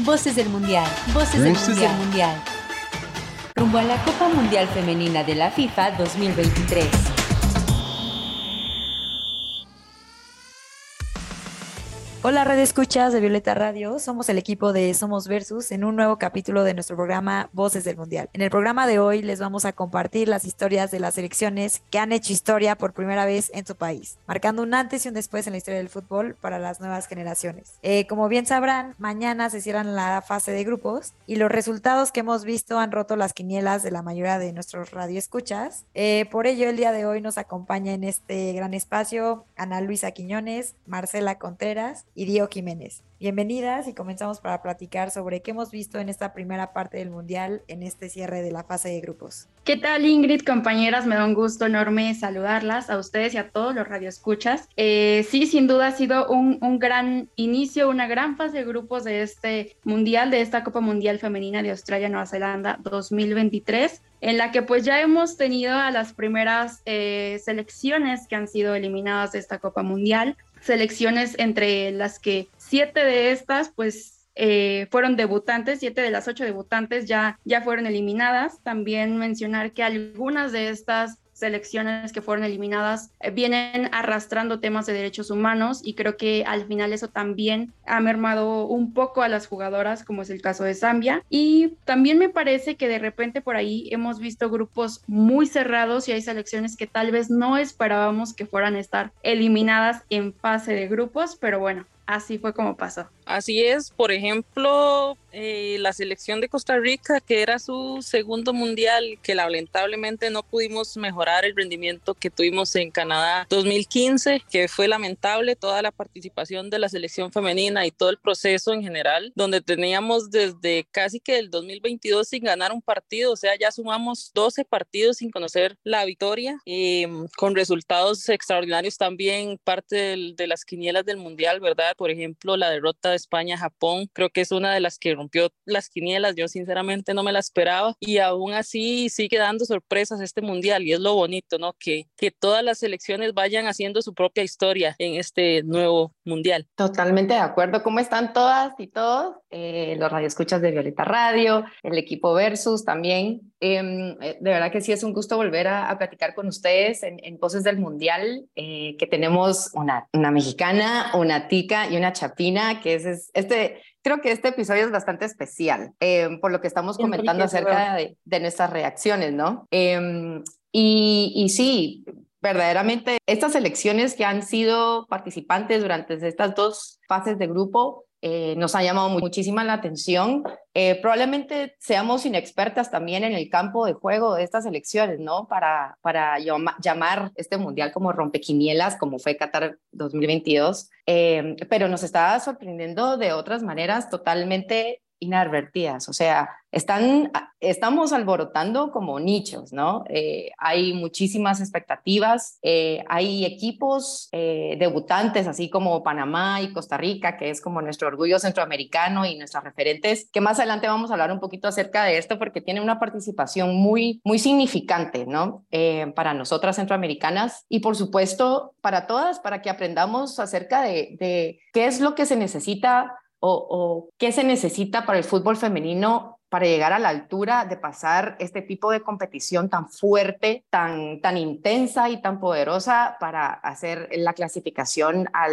Voces del Mundial, Voces, del, mundial. del Mundial. Rumbo a la Copa Mundial Femenina de la FIFA 2023. Hola Red Escuchas de Violeta Radio, somos el equipo de Somos Versus en un nuevo capítulo de nuestro programa Voces del Mundial. En el programa de hoy les vamos a compartir las historias de las selecciones que han hecho historia por primera vez en su país, marcando un antes y un después en la historia del fútbol para las nuevas generaciones. Eh, como bien sabrán, mañana se cierran la fase de grupos y los resultados que hemos visto han roto las quinielas de la mayoría de nuestros radioescuchas. Eh, por ello, el día de hoy nos acompaña en este gran espacio Ana Luisa Quiñones, Marcela Contreras, y Dio Jiménez. Bienvenidas y comenzamos para platicar sobre qué hemos visto en esta primera parte del Mundial en este cierre de la fase de grupos. ¿Qué tal Ingrid, compañeras? Me da un gusto enorme saludarlas a ustedes y a todos los radioescuchas. Eh, sí, sin duda ha sido un, un gran inicio, una gran fase de grupos de este Mundial, de esta Copa Mundial Femenina de Australia-Nueva Zelanda 2023 en la que pues ya hemos tenido a las primeras eh, selecciones que han sido eliminadas de esta Copa Mundial selecciones entre las que siete de estas pues eh, fueron debutantes, siete de las ocho debutantes ya, ya fueron eliminadas. También mencionar que algunas de estas selecciones que fueron eliminadas eh, vienen arrastrando temas de derechos humanos y creo que al final eso también ha mermado un poco a las jugadoras, como es el caso de Zambia. Y también me parece que de repente por ahí hemos visto grupos muy cerrados y hay selecciones que tal vez no esperábamos que fueran a estar eliminadas en fase de grupos, pero bueno, así fue como pasó. Así es, por ejemplo, eh, la selección de Costa Rica, que era su segundo mundial, que lamentablemente no pudimos mejorar el rendimiento que tuvimos en Canadá 2015, que fue lamentable toda la participación de la selección femenina y todo el proceso en general, donde teníamos desde casi que el 2022 sin ganar un partido, o sea, ya sumamos 12 partidos sin conocer la victoria, mm, con resultados extraordinarios también, parte de las quinielas del mundial, ¿verdad? Por ejemplo, la derrota España-Japón, creo que es una de las que rompió las quinielas, yo sinceramente no me la esperaba y aún así sigue dando sorpresas este mundial y es lo bonito, ¿no? Que, que todas las selecciones vayan haciendo su propia historia en este nuevo mundial. Totalmente de acuerdo. ¿Cómo están todas y todos? Eh, los radioescuchas de Violeta Radio, el equipo Versus también. Em, eh, de verdad que sí es un gusto volver a, platicar con ustedes en, en Voces del Mundial, eh, que tenemos una, una mexicana, una tica y una chapina, que es este, creo que este episodio es bastante especial em, por lo que estamos comentando acerca de, nuestras reacciones, ¿no? Em, y, y sí, verdaderamente estas elecciones que han sido participantes durante estas dos fases de grupo eh, nos ha llamado muchísima la atención. Eh, probablemente seamos inexpertas también en el campo de juego de estas elecciones, ¿no? Para, para llamar este mundial como rompequinielas, como fue Qatar 2022, eh, pero nos está sorprendiendo de otras maneras totalmente inadvertidas. O sea, están, estamos alborotando como nichos, ¿no? Eh, hay muchísimas expectativas, eh, hay equipos eh, debutantes, así como Panamá y Costa Rica, que es como nuestro orgullo centroamericano y nuestras referentes, que más adelante vamos a hablar un poquito acerca de esto porque tiene una participación muy, muy significante, ¿no? para nosotras centroamericanas y por supuesto para todas, para que aprendamos acerca de, de qué es lo que se necesita o, qué se necesita para el fútbol femenino para llegar a la altura de pasar este tipo de competición tan fuerte, tan, tan intensa y tan poderosa para hacer la clasificación a,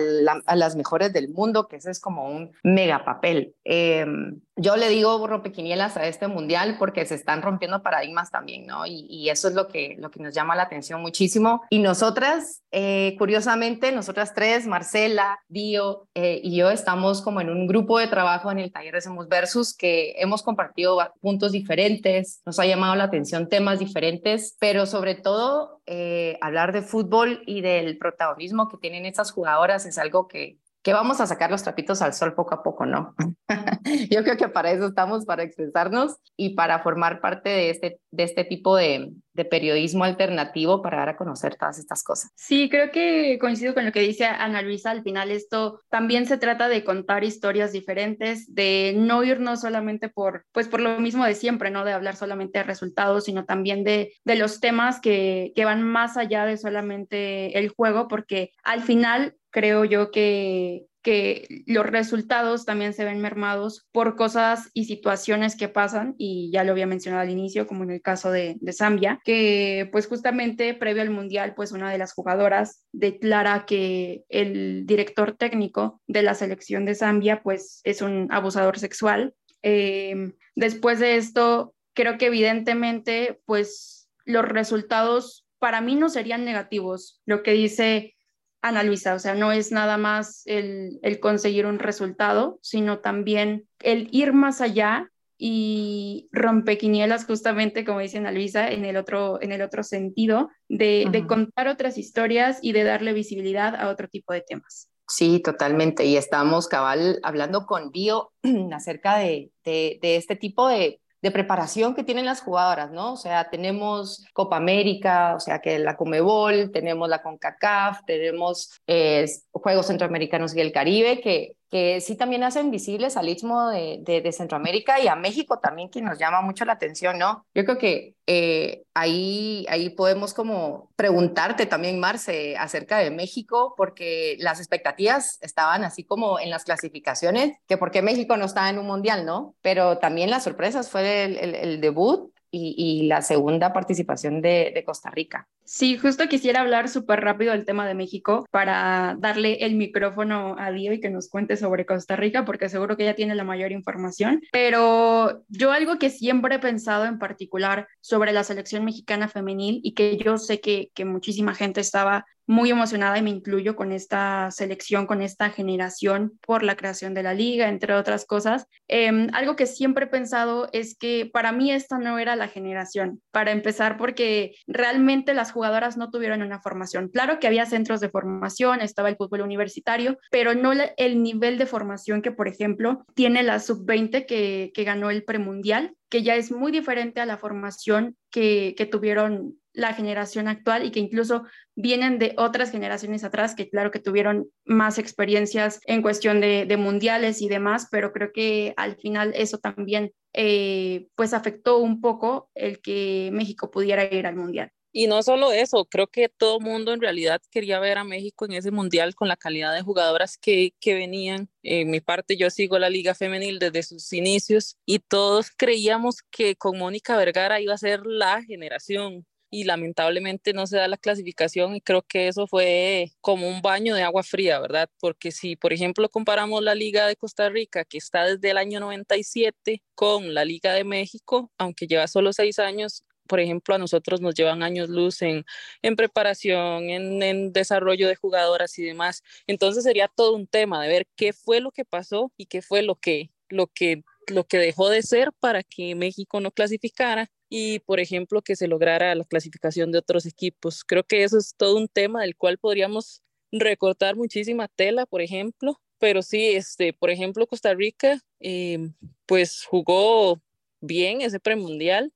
las mejores del mundo, que ese es como un mega papel. Em, yo le digo rompequinielas a este mundial porque se están rompiendo paradigmas también, ¿no? Y, eso es lo que, lo que nos llama la atención muchísimo. Y nosotras, eh, curiosamente, nosotras tres, Marcela, Dio eh, y yo, estamos como en un grupo de trabajo en el taller de Semos Versus que hemos compartido puntos diferentes, nos ha llamado la atención temas diferentes, pero sobre todo eh, hablar de fútbol y del protagonismo que tienen estas jugadoras es algo que, que vamos a sacar los trapitos al sol poco a poco, ¿no? Yo creo que para eso estamos, para expresarnos y para formar parte de este, de este tipo de, de periodismo alternativo para dar a conocer todas estas cosas. Sí, creo que coincido con lo que dice Ana Luisa. Al final esto también se trata de contar historias diferentes, de no irnos solamente por, pues por lo mismo de siempre, ¿no? De hablar solamente de resultados, sino también de, de los temas que, que van más allá de solamente el juego, porque al final creo yo que que los resultados también se ven mermados por cosas y situaciones que pasan, y ya lo había mencionado al inicio, como en el caso de, de Zambia, que pues justamente previo al Mundial, pues una de las jugadoras declara que el director técnico de la selección de Zambia pues es un abusador sexual. Eh, después de esto, creo que evidentemente pues los resultados para mí no serían negativos. Lo que dice Ana Luisa, o sea, no es nada más el, conseguir un resultado, sino también el ir más allá y rompequinielas justamente como dice Ana Luisa en el otro, en el otro sentido de, de, contar otras historias y de darle visibilidad a otro tipo de temas. Sí, totalmente. Y estamos cabal hablando con Bio acerca de, de, de este tipo de de preparación que tienen las jugadoras, ¿no? O sea, tenemos Copa América, o sea, que la Comebol, tenemos la CONCACAF, tenemos eh, Juegos Centroamericanos y el Caribe, que que sí también hacen visibles al Istmo de, de, Centroamérica y a México también, que nos llama mucho la atención, ¿no? Yo creo que eh, ahí, ahí podemos como preguntarte también, Marce, acerca de México, porque las expectativas estaban así como en las clasificaciones, que porque México no estaba en un mundial, ¿no? Pero también las sorpresas fue el, el, el debut y, y, la segunda participación de, de Costa Rica. Sí, justo quisiera hablar súper rápido del tema de México para darle el micrófono a Dio y que nos cuente sobre Costa Rica, porque seguro que ella tiene la mayor información. Pero yo algo que siempre he pensado en particular sobre la selección mexicana femenil y que yo sé que, muchísima gente estaba muy emocionada y me incluyo con esta selección, con esta generación por la creación de la liga, entre otras cosas. Em, algo que siempre he pensado es que para mí esta no era la generación, para empezar porque realmente las jugadoras no tuvieron una formación. Claro que había centros de formación, estaba el fútbol universitario, pero no el nivel de formación que, por ejemplo, tiene la sub-20 que, que ganó el premundial que ya es muy diferente a la formación que, que, tuvieron la generación actual y que incluso vienen de otras generaciones atrás que claro que tuvieron más experiencias en cuestión de, de mundiales y demás, pero creo que al final eso también eh, pues afectó un poco el que México pudiera ir al mundial. Y no solo eso, creo que todo mundo en realidad quería ver a México en ese mundial con la calidad de jugadoras que, que venían. En mi parte, yo sigo la Liga Femenil desde sus inicios y todos creíamos que con Mónica Vergara iba a ser la generación y lamentablemente no se da la clasificación y creo que eso fue como un baño de agua fría, ¿verdad? Porque si, por ejemplo, comparamos la Liga de Costa Rica, que está desde el año 97, con la Liga de México, aunque lleva solo seis años, por ejemplo, a nosotros nos llevan años luz en, en preparación, en, desarrollo de jugadoras y demás. Entonces sería todo un tema de ver qué fue lo que pasó y qué fue lo que, lo que, lo que dejó de ser para que México no clasificara y, por ejemplo, que se lograra la clasificación de otros equipos. Creo que eso es todo un tema del cual podríamos recortar muchísima tela, por ejemplo, pero sí, este, por ejemplo, Costa Rica, eh, pues jugó bien ese premundial.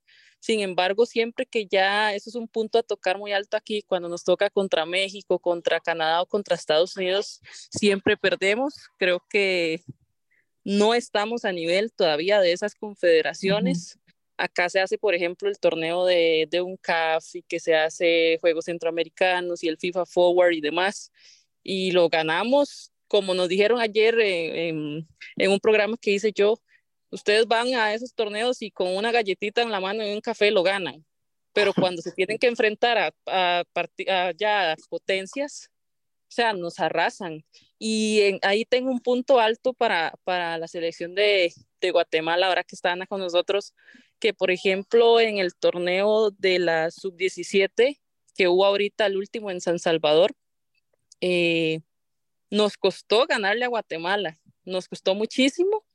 Sin embargo, siempre que ya, eso es un punto a tocar muy alto aquí, cuando nos toca contra México, contra Canadá o contra Estados Unidos, siempre perdemos. Creo que no estamos a nivel todavía de esas confederaciones. Uh -huh. Acá se hace, por ejemplo, el torneo de, de un CAF y que se hace Juegos Centroamericanos y el FIFA Forward y demás. Y lo ganamos, como nos dijeron ayer en, en un programa que hice yo, ustedes van a esos torneos y con una galletita en la mano y un café lo ganan. Pero cuando se tienen que enfrentar a, a, a ya potencias, o sea, nos arrasan. Y en, ahí tengo un punto alto para, para la selección de, de Guatemala, ahora que están con nosotros, que por ejemplo en el torneo de la sub-17 que hubo ahorita el último en San Salvador, eh, nos costó ganarle a Guatemala, nos costó muchísimo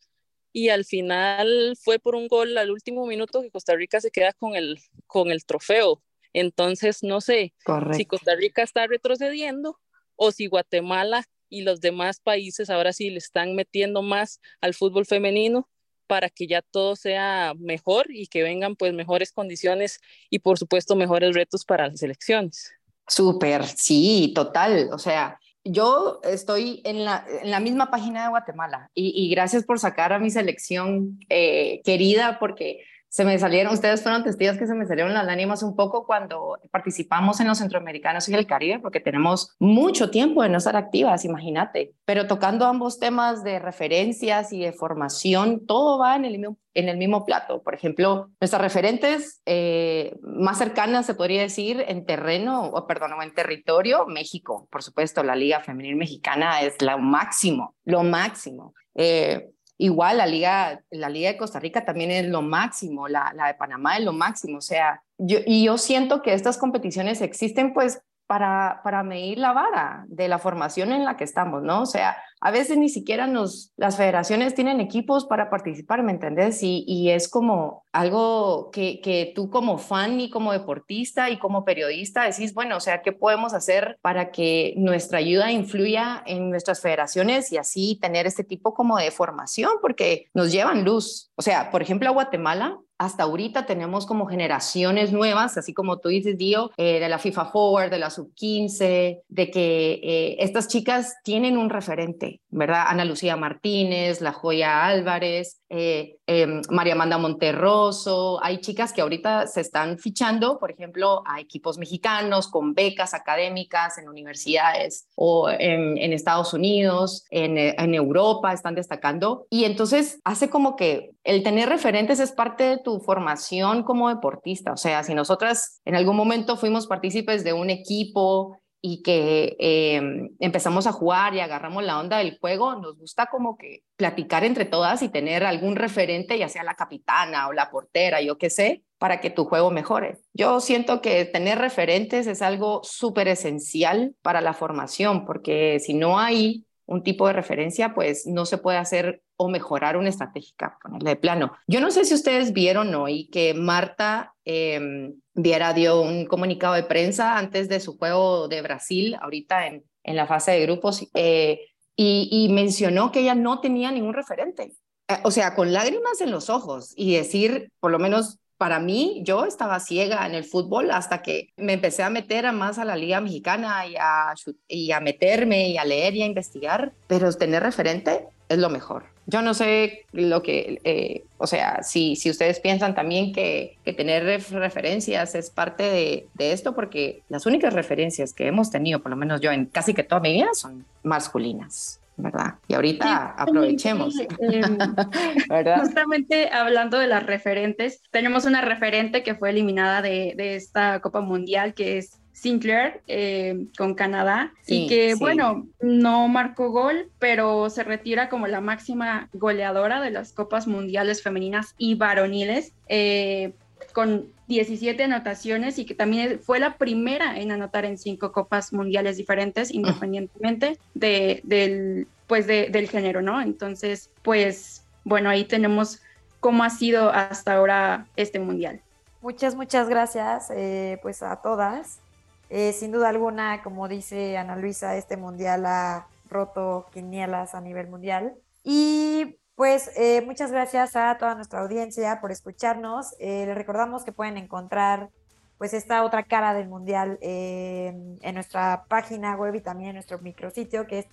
y al final fue por un gol al último minuto que Costa Rica se queda con el, con el trofeo. Entonces, no sé Correcto. si Costa Rica está retrocediendo o si Guatemala y los demás países ahora sí le están metiendo más al fútbol femenino para que ya todo sea mejor y que vengan pues mejores condiciones y por supuesto mejores retos para las elecciones. Súper, sí, total. O sea, yo estoy en la, en la misma página de Guatemala y, gracias por sacar a mi selección eh, querida porque se me salieron, ustedes fueron testigos que se me salieron las lágrimas un poco cuando participamos en los centroamericanos y el Caribe, porque tenemos mucho tiempo de no estar activas, imagínate, pero tocando ambos temas de referencias y de formación, todo va en el mismo, plato. Por ejemplo, nuestras referentes eh, más cercanas, se podría decir, en terreno, o perdón, o en territorio, México, por supuesto, la Liga Femenil Mexicana es lo máximo, lo máximo. Eh, Igual la liga, la liga de Costa Rica también es lo máximo, la, la de Panamá es lo máximo, o sea, yo, y yo siento que estas competiciones existen pues para, para medir la vara de la formación en la que estamos, ¿no? O sea, a veces ni siquiera nos, las federaciones tienen equipos para participar, ¿me entendés? Y, es como algo que, que tú como fan y como deportista y como periodista decís, bueno, o sea, ¿qué podemos hacer para que nuestra ayuda influya en nuestras federaciones y así tener este tipo como de formación? Porque nos llevan luz. O sea, por ejemplo, a Guatemala hasta ahorita tenemos como generaciones nuevas, así como tú dices, Dio, eh, de la FIFA Forward, de la Sub-15, de que eh, estas chicas tienen un referente, ¿verdad? Ana Lucía Martínez, La Joya Álvarez, eh, em, María Amanda Monterroso, hay chicas que ahorita se están fichando, por ejemplo, a equipos mexicanos con becas académicas en universidades o en, Estados Unidos, en, en Europa, están destacando. Y entonces hace como que el tener referentes es parte de tu formación como deportista. O sea, si nosotras en algún momento fuimos partícipes de un equipo y que em, empezamos a jugar y agarramos la onda del juego, nos gusta como que platicar entre todas y tener algún referente, ya sea la capitana o la portera, yo qué sé, para que tu juego mejore. Yo siento que tener referentes es algo súper esencial para la formación, porque si no hay un tipo de referencia, pues no se puede hacer o mejorar una estratégica, ponerle de plano. Yo no sé si ustedes vieron hoy que Marta eh, Viera dio un comunicado de prensa antes de su juego de Brasil, ahorita en, en la fase de grupos, eh, y, y, mencionó que ella no tenía ningún referente. Eh, o sea, con lágrimas en los ojos y decir, por lo menos para mí, yo estaba ciega en el fútbol hasta que me empecé a meter a más a la Liga Mexicana y a, meterme y a leer y a investigar, pero tener referente es lo mejor. Yo no sé lo que, eh, o sea, si, si ustedes piensan también que, que tener referencias es parte de, de, esto, porque las únicas referencias que hemos tenido, por lo menos yo en casi que toda mi vida, son masculinas. ¿Verdad? Y ahorita aprovechemos. Em, ¿verdad? Justamente hablando de las referentes, tenemos una referente que fue eliminada de, de esta Copa Mundial, que es Sinclair eh, con Canadá y que bueno, no marcó gol, pero se retira como la máxima goleadora de las Copas Mundiales femeninas y varoniles eh, con 17 anotaciones y que también fue la primera en anotar en cinco Copas Mundiales diferentes, independientemente de, del, pues del género, ¿no? Entonces, pues bueno, ahí tenemos cómo ha sido hasta ahora este Mundial. Muchas, muchas gracias eh, pues a todas. Eh, sin duda alguna, como dice Ana Luisa, este mundial ha roto quinielas a nivel mundial. Y pues eh, muchas gracias a toda nuestra audiencia por escucharnos. Eh, les recordamos que pueden encontrar pues esta otra cara del mundial en nuestra página web y también en nuestro micrositio que es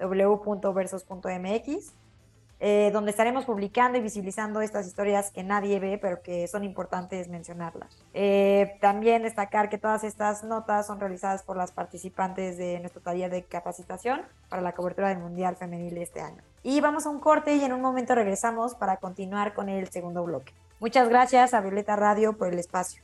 www.versos.mx. Eh, donde estaremos publicando y visibilizando estas historias que nadie ve, pero que son importantes mencionarlas. Eh, también destacar que todas estas notas son realizadas por las participantes de nuestro taller de capacitación para la cobertura del Mundial Femenil este año. Y vamos a un corte y en un momento regresamos para continuar con el segundo bloque. Muchas gracias a Violeta Radio por el espacio.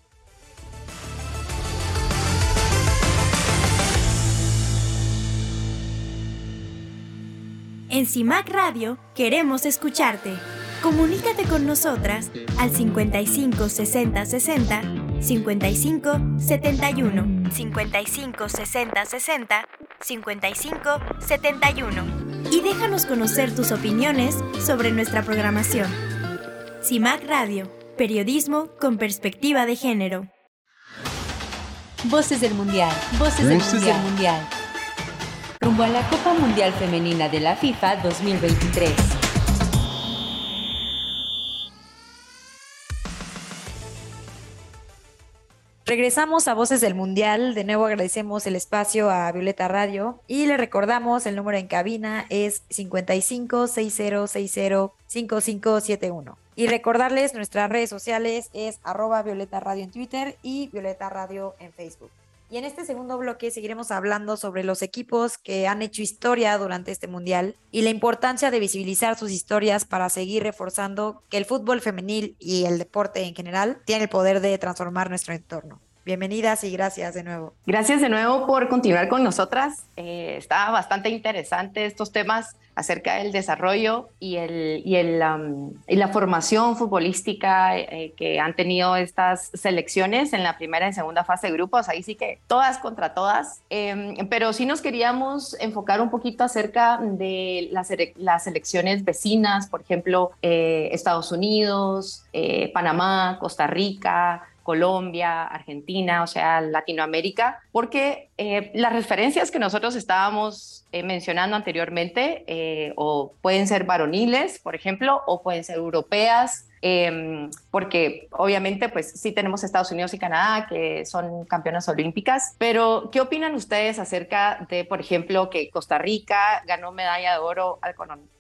En CIMAC Radio queremos escucharte. Comunícate con nosotras al 55 60 60 55 71 55 60 60 55 71 y déjanos conocer tus opiniones sobre nuestra programación. CIMAC Radio, periodismo con perspectiva de género. Voces del Mundial, Voces, del, mundial. del Mundial rumbo a la Copa Mundial Femenina de la FIFA 2023. Regresamos a Voces del Mundial. De nuevo agradecemos el espacio a Violeta Radio y le recordamos el número en cabina es 5560605571. Y recordarles nuestras redes sociales es arroba Violeta Radio en Twitter y Violeta Radio en Facebook. Y en este segundo bloque seguiremos hablando sobre los equipos que han hecho historia durante este mundial y la importancia de visibilizar sus historias para seguir reforzando que el fútbol femenil y el deporte en general tienen el poder de transformar nuestro entorno. Bienvenidas y gracias de nuevo. Gracias de nuevo por continuar con nosotras. Eh, está bastante interesante estos temas acerca del desarrollo y, el, y, el, y la formación futbolística eh, que han tenido estas selecciones en la primera y segunda fase de grupos. Ahí sí que todas contra todas. Em, pero sí nos queríamos enfocar un poquito acerca de las, las selecciones vecinas, por ejemplo, eh, Estados Unidos, Panamá, Costa Rica. Colombia, Argentina, o sea, Latinoamérica, porque eh, las referencias que nosotros estábamos eh, mencionando anteriormente, eh, o pueden ser varoniles, por ejemplo, o pueden ser europeas, Em, porque obviamente pues sí tenemos Estados Unidos y Canadá que son campeonas olímpicas, pero ¿qué opinan ustedes acerca de, por ejemplo, que Costa Rica ganó medalla de oro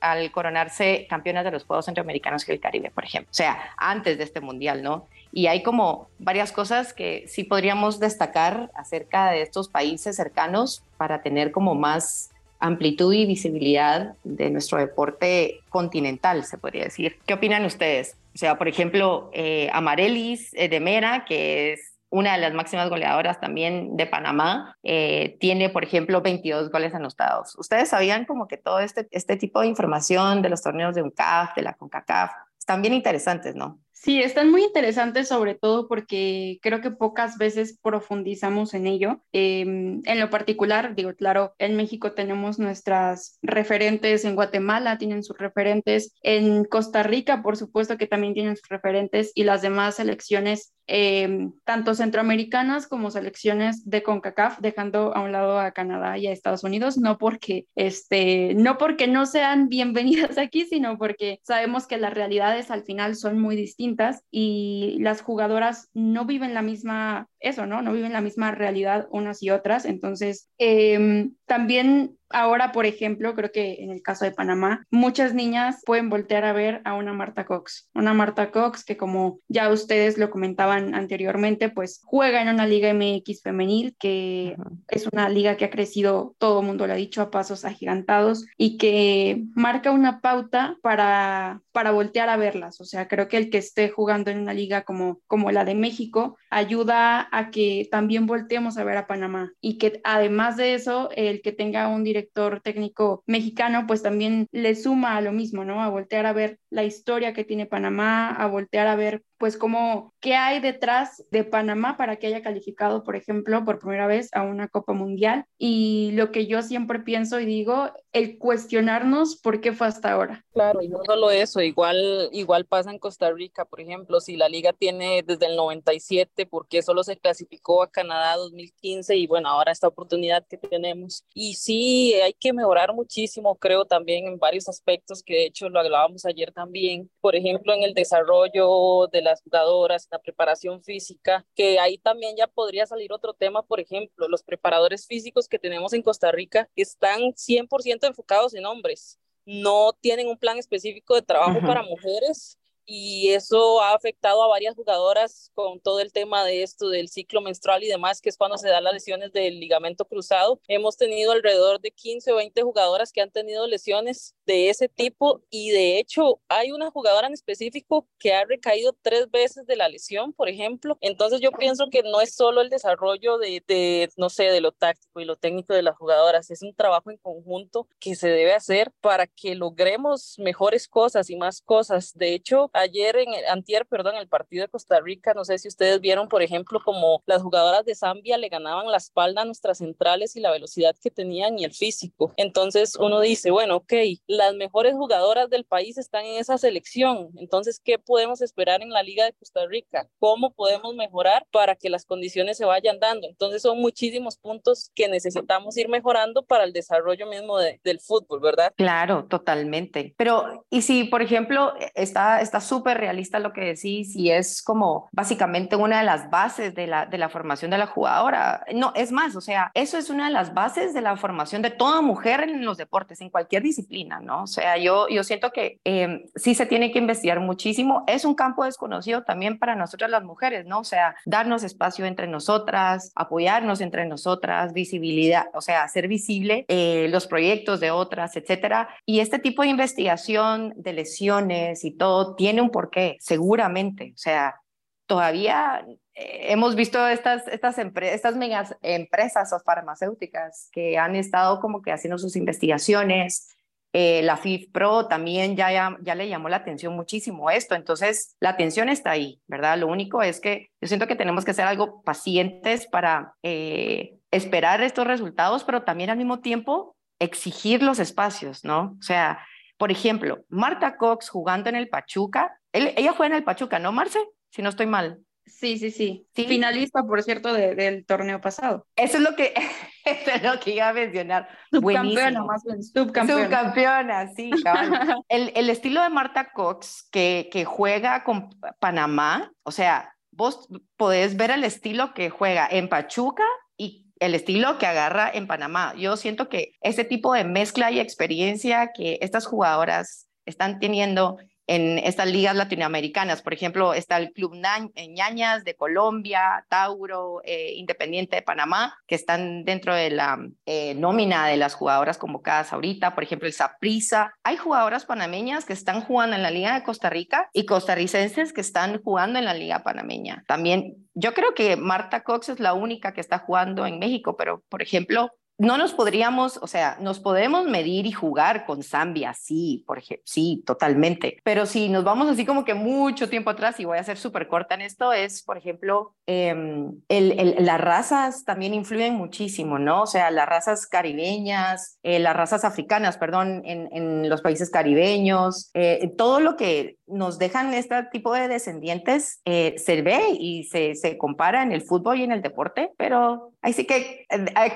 al, coronarse campeonas de los Juegos Centroamericanos y el Caribe, por ejemplo? O sea, antes de este mundial, ¿no? Y hay como varias cosas que sí podríamos destacar acerca de estos países cercanos para tener como más amplitud y visibilidad de nuestro deporte continental, se podría decir. ¿Qué opinan ustedes? O sea, por ejemplo, eh, Amarelis eh, de Mera, que es una de las máximas goleadoras también de Panamá, eh, tiene, por ejemplo, 22 goles anotados. ¿Ustedes sabían como que todo este, este tipo de información de los torneos de UNCAF, de la CONCACAF, están bien interesantes, ¿no? Sí, están muy interesantes sobre todo porque creo que pocas veces profundizamos en ello. Em, en lo particular, digo, claro, en México tenemos nuestras referentes, en Guatemala tienen sus referentes, en Costa Rica, por supuesto que también tienen sus referentes y las demás selecciones, em, tanto centroamericanas como selecciones de CONCACAF, dejando a un lado a Canadá y a Estados Unidos, no porque, este, no porque no sean bienvenidas aquí, sino porque sabemos que las realidades al final son muy distintas y las jugadoras no viven la misma, eso, ¿no? No viven la misma realidad unas y otras. Entonces, em, también Ahora, por ejemplo, creo que en el caso de Panamá, muchas niñas pueden voltear a ver a una Marta Cox, una Marta Cox que como ya ustedes lo comentaban anteriormente, pues juega en una liga MX femenil, que es una liga que ha crecido, todo el mundo lo ha dicho, a pasos agigantados y que marca una pauta para, para voltear a verlas. O sea, creo que el que esté jugando en una liga como, como la de México ayuda a que también volteemos a ver a Panamá y que además de eso, el que tenga un director director técnico mexicano, pues también le suma a lo mismo, ¿no? A voltear a ver la historia que tiene Panamá, a voltear a ver pues como qué hay detrás de Panamá para que haya calificado, por ejemplo, por primera vez a una Copa Mundial. Y lo que yo siempre pienso y digo, el cuestionarnos por qué fue hasta ahora. Claro, y no solo eso, igual, igual pasa en Costa Rica, por ejemplo, si la liga tiene desde el 97, ¿por qué solo se clasificó a Canadá 2015? Y bueno, ahora esta oportunidad que tenemos. Y sí, hay que mejorar muchísimo, creo, también en varios aspectos, que de hecho lo hablábamos ayer también, por ejemplo, en el desarrollo de las jugadoras, la preparación física, que ahí también ya podría salir otro tema, por ejemplo, los preparadores físicos que tenemos en Costa Rica están 100% enfocados en hombres, no tienen un plan específico de trabajo para mujeres y eso ha afectado a varias jugadoras con todo el tema de esto del ciclo menstrual y demás, que es cuando se dan las lesiones del ligamento cruzado. Hemos tenido alrededor de 15 o 20 jugadoras que han tenido lesiones de ese tipo y de hecho hay una jugadora en específico que ha recaído tres veces de la lesión, por ejemplo. Entonces yo pienso que no es solo el desarrollo de, de no sé, de lo táctico y lo técnico de las jugadoras, es un trabajo en conjunto que se debe hacer para que logremos mejores cosas y más cosas. De hecho, ayer en el, antier, perdón, el partido de Costa Rica, no sé si ustedes vieron, por ejemplo, como las jugadoras de Zambia le ganaban la espalda a nuestras centrales y la velocidad que tenían y el físico. Entonces uno dice, bueno, ok, las mejores jugadoras del país están en esa selección. Entonces, ¿qué podemos esperar en la Liga de Costa Rica? ¿Cómo podemos mejorar para que las condiciones se vayan dando? Entonces, son muchísimos puntos que necesitamos ir mejorando para el desarrollo mismo del fútbol, ¿verdad? Claro, totalmente. Pero, ¿y si, por ejemplo, está, está súper realista lo que decís y es como básicamente una de las bases de la, de la formación de la jugadora. No, es más, o sea, eso es una de las bases de la formación de toda mujer en los deportes, en cualquier disciplina, ¿no? O sea, yo, yo siento que em, sí se tiene que investigar muchísimo. Es un campo desconocido también para nosotras las mujeres, ¿no? O sea, darnos espacio entre nosotras, apoyarnos entre nosotras, visibilidad, o sea, hacer visible eh, los proyectos de otras, etcétera. Y este tipo de investigación de lesiones y todo tiene un porqué, seguramente. O sea, todavía eh, hemos visto estas, estas, estas megas empresas o farmacéuticas que han estado como que haciendo sus investigaciones. Eh, la FIF Pro también ya, ya, le llamó la atención muchísimo esto. Entonces, la atención está ahí, ¿verdad? Lo único es que yo siento que tenemos que ser algo pacientes para eh, esperar estos resultados, pero también al mismo tiempo exigir los espacios, ¿no? O sea, por ejemplo, Marta Cox jugando en el Pachuca, ella juega en el Pachuca, ¿no, Marce? Si no estoy mal. Sí, sí, sí, Finalista, por cierto, del torneo pasado. Eso es lo que, es lo que iba a mencionar. Subcampeona, más bien, subcampeona. Subcampeona, sí, el, el, estilo de Marta Cox, que, que juega con Panamá, o sea, vos podés ver el estilo que juega en Pachuca y el estilo que agarra en Panamá. Yo siento que ese tipo de mezcla y experiencia que estas jugadoras están teniendo en estas ligas latinoamericanas. Por ejemplo, está el Club Ñañas de Colombia, Tauro, eh, Independiente de Panamá, que están dentro de la eh, nómina de las jugadoras convocadas ahorita. Por ejemplo, el Saprisa. Hay jugadoras panameñas que están jugando en la Liga de Costa Rica y costarricenses que están jugando en la Liga panameña. También yo creo que Marta Cox es la única que está jugando en México, pero por ejemplo, no nos podríamos, o sea, nos podemos medir y jugar con Zambia, sí, por ejemplo, sí, totalmente. Pero si nos vamos así como que mucho tiempo atrás, y voy a ser súper corta en esto, es, por ejemplo, em, las razas también influyen muchísimo, ¿no? O sea, las razas caribeñas, eh, las razas africanas, perdón, en, los países caribeños, eh, todo lo que nos dejan este tipo de descendientes eh, se ve y se, se compara en el fútbol y en el deporte, pero Así que,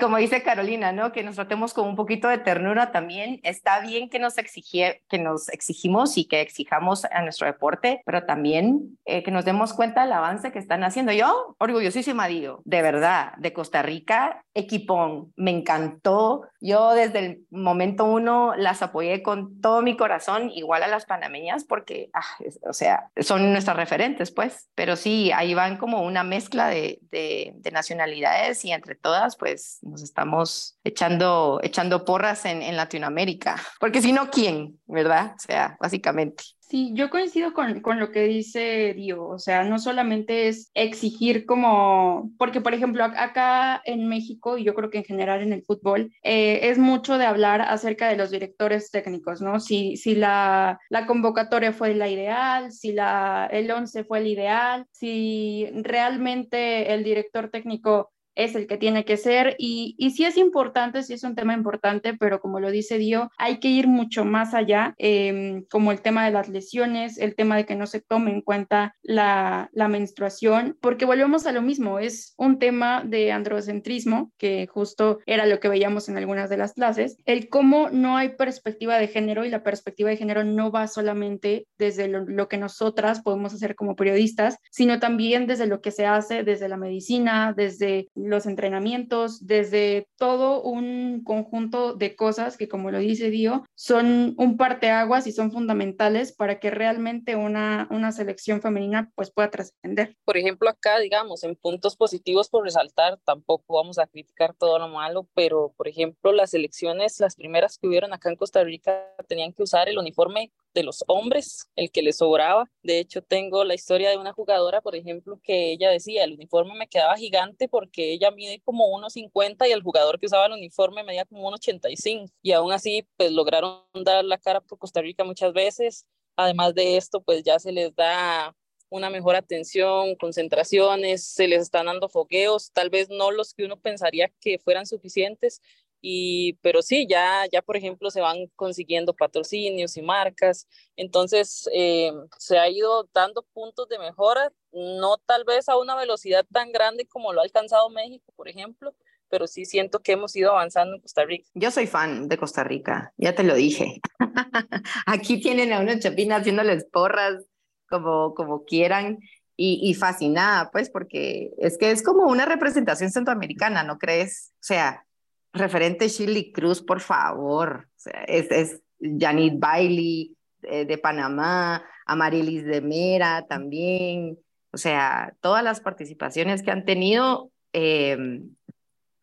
como dice Carolina, ¿no? Que nos tratemos con un poquito de ternura también. Está bien que nos, exigir, que nos exigimos y que exijamos a nuestro deporte, pero también eh, que nos demos cuenta del avance que están haciendo. Yo, orgullosísima, digo, de verdad, de Costa Rica, equipón, me encantó. Yo desde el momento uno las apoyé con todo mi corazón, igual a las panameñas, porque, ah, o sea, son nuestras referentes, pues. Pero sí, ahí van como una mezcla de, de, de nacionalidades y entre todas, pues nos estamos echando, echando porras en, en Latinoamérica. Porque si no, ¿quién? ¿Verdad? O sea, básicamente. Sí, yo coincido con, con, lo que dice Dio, o sea, no solamente es exigir como, porque por ejemplo acá en México y yo creo que en general en el fútbol, eh, es mucho de hablar acerca de los directores técnicos, ¿no? Si, si la, la convocatoria fue la ideal, si la, el 11 fue el ideal, si realmente el director técnico es el que tiene que ser y, y sí es importante, sí es un tema importante, pero como lo dice Dio, hay que ir mucho más allá, em, como el tema de las lesiones, el tema de que no se tome en cuenta la, la menstruación, porque volvemos a lo mismo, es un tema de androcentrismo, que justo era lo que veíamos en algunas de las clases, el cómo no hay perspectiva de género y la perspectiva de género no va solamente desde lo, lo que nosotras podemos hacer como periodistas, sino también desde lo que se hace desde la medicina, desde los entrenamientos, desde todo un conjunto de cosas que, como lo dice Dio, son un parteaguas y son fundamentales para que realmente una, una selección femenina pues pueda trascender. Por ejemplo, acá, digamos, en puntos positivos por resaltar, tampoco vamos a criticar todo lo malo, pero por ejemplo, las elecciones, las primeras que hubieron acá en Costa Rica, tenían que usar el uniforme de los hombres, el que les sobraba. De hecho, tengo la historia de una jugadora, por ejemplo, que ella decía, el uniforme me quedaba gigante porque ella mide como 1,50 y el jugador que usaba el uniforme medía como 1,85. Y aún así, pues lograron dar la cara por Costa Rica muchas veces. Además de esto, pues ya se les da una mejor atención, concentraciones, se les están dando fogueos, tal vez no los que uno pensaría que fueran suficientes, y, pero sí, ya, ya por ejemplo se van consiguiendo patrocinios y marcas, entonces eh, se ha ido dando puntos de mejora, no tal vez a una velocidad tan grande como lo ha alcanzado México, por ejemplo, pero sí siento que hemos ido avanzando en Costa Rica. Yo soy fan de Costa Rica, ya te lo dije. Aquí tienen a una chapina haciéndoles porras como, como quieran. Y, y, fascinada, pues, porque es que es como una representación centroamericana, ¿no crees? O sea, referente Shirley Cruz, por favor. Es, es Janet Bailey eh, de, Panamá, Amarilis de Mera también. O sea, todas las participaciones que han tenido eh,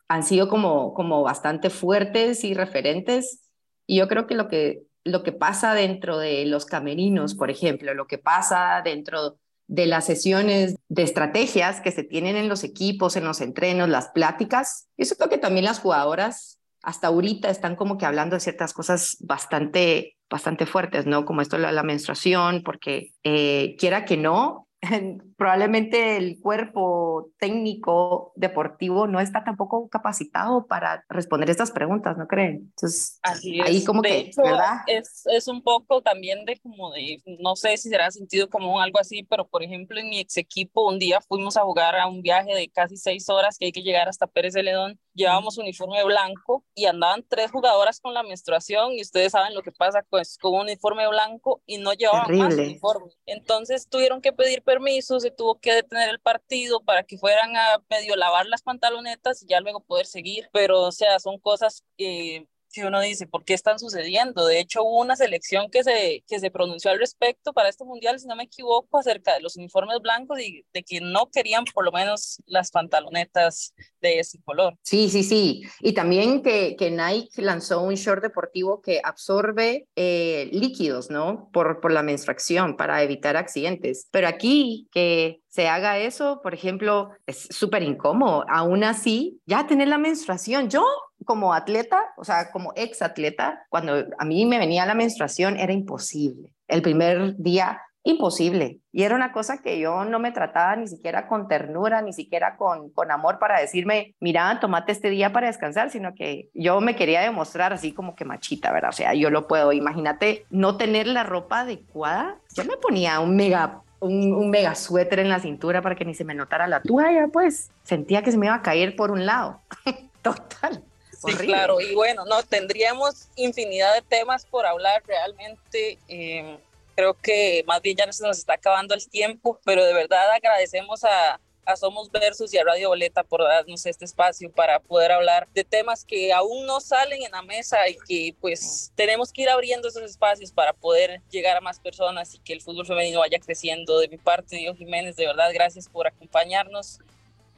han sido como, como bastante fuertes y referentes. Y yo creo que lo que lo que pasa dentro de los camerinos, por ejemplo, lo que pasa dentro de las sesiones de estrategias que se tienen en los equipos, en los entrenos, las pláticas. Eso creo que también las jugadoras hasta ahorita están como que hablando de ciertas cosas bastante, bastante fuertes, ¿no? Como esto de la, menstruación, porque eh, quiera que no, probablemente el cuerpo técnico deportivo no está tampoco capacitado para responder estas preguntas, ¿no creen? Entonces, ahí como que, ¿verdad? Es, es un poco también de como de, no sé si será sentido como algo así, pero por ejemplo en mi ex equipo un día fuimos a jugar a un viaje de casi seis horas que hay que llegar hasta Pérez de Ledón, llevábamos uniforme blanco y andaban tres jugadoras con la menstruación y ustedes saben lo que pasa con, con un uniforme blanco y no llevaban más uniforme. Entonces tuvieron que pedir permiso, tuvo que detener el partido para que fueran a medio lavar las pantalonetas y ya luego poder seguir, pero o sea, son cosas que si uno dice, ¿por qué están sucediendo? De hecho, hubo una selección que se, que se pronunció al respecto para este mundial, si no me equivoco, acerca de los uniformes blancos y de que no querían por lo menos las pantalonetas de ese color. Sí, sí, sí. Y también que, que Nike lanzó un short deportivo que absorbe eh, líquidos, ¿no? Por, por la menstruación para evitar accidentes. Pero aquí que se haga eso, por ejemplo, es súper incómodo. Aún así, ya tener la menstruación. Yo como atleta, o sea, como ex atleta, cuando a mí me venía la menstruación era imposible. El primer día, imposible. Y era una cosa que yo no me trataba ni siquiera con ternura, ni siquiera con, con amor para decirme, mira, tomate este día para descansar, sino que yo me quería demostrar así como que machita, ¿verdad? O sea, yo lo puedo. Imagínate no tener la ropa adecuada. Yo me ponía un mega un, un, mega suéter en la cintura para que ni se me notara la toalla, pues sentía que se me iba a caer por un lado. Total. Sí, claro, y bueno, no, tendríamos infinidad de temas por hablar realmente. Eh, creo que más bien ya se nos está acabando el tiempo, pero de verdad agradecemos a, a Somos Versus y a Radio Boleta por darnos este espacio para poder hablar de temas que aún no salen en la mesa y que pues tenemos que ir abriendo esos espacios para poder llegar a más personas y que el fútbol femenino vaya creciendo. De mi parte, Dios Jiménez, de verdad, gracias por acompañarnos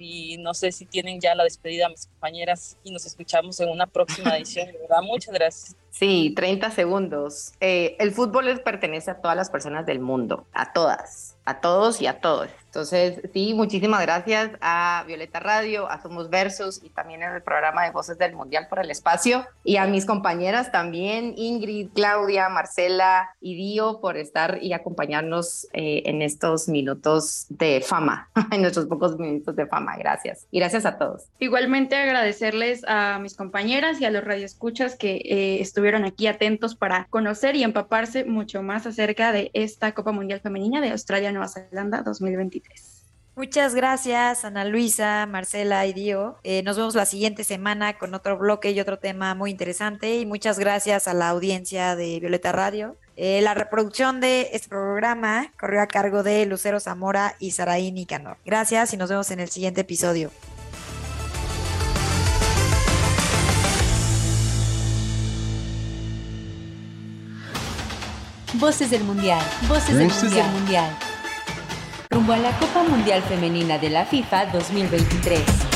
y no sé si tienen ya la despedida a mis compañeras y nos escuchamos en una próxima edición. De verdad, muchas gracias. Sí, 30 segundos. Eh, el fútbol les pertenece a todas las personas del mundo, a todas, a todos y a todos. Entonces, sí, muchísimas gracias a Violeta Radio, a Somos Versus y también el programa de Voces del Mundial por el espacio y a mis compañeras también, Ingrid, Claudia, Marcela y Dio por estar y acompañarnos eh, en estos minutos de fama, en nuestros pocos minutos de fama. Gracias. Y gracias a todos. Igualmente agradecerles a mis compañeras y a los radioescuchas que eh, estuvieron aquí atentos para conocer y empaparse mucho más acerca de esta Copa Mundial Femenina de Australia-Nueva Zelanda 2023. Muchas gracias, Ana Luisa, Marcela y Dio. Eh, nos vemos la siguiente semana con otro bloque y otro tema muy interesante. Y muchas gracias a la audiencia de Violeta Radio. Eh, la reproducción de este programa corrió a cargo de Lucero Zamora y Saraí Nicanor. Gracias y nos vemos en el siguiente episodio. Voces del Mundial. Voces, del mundial. Rumbo a la Copa Mundial Femenina de la FIFA 2023.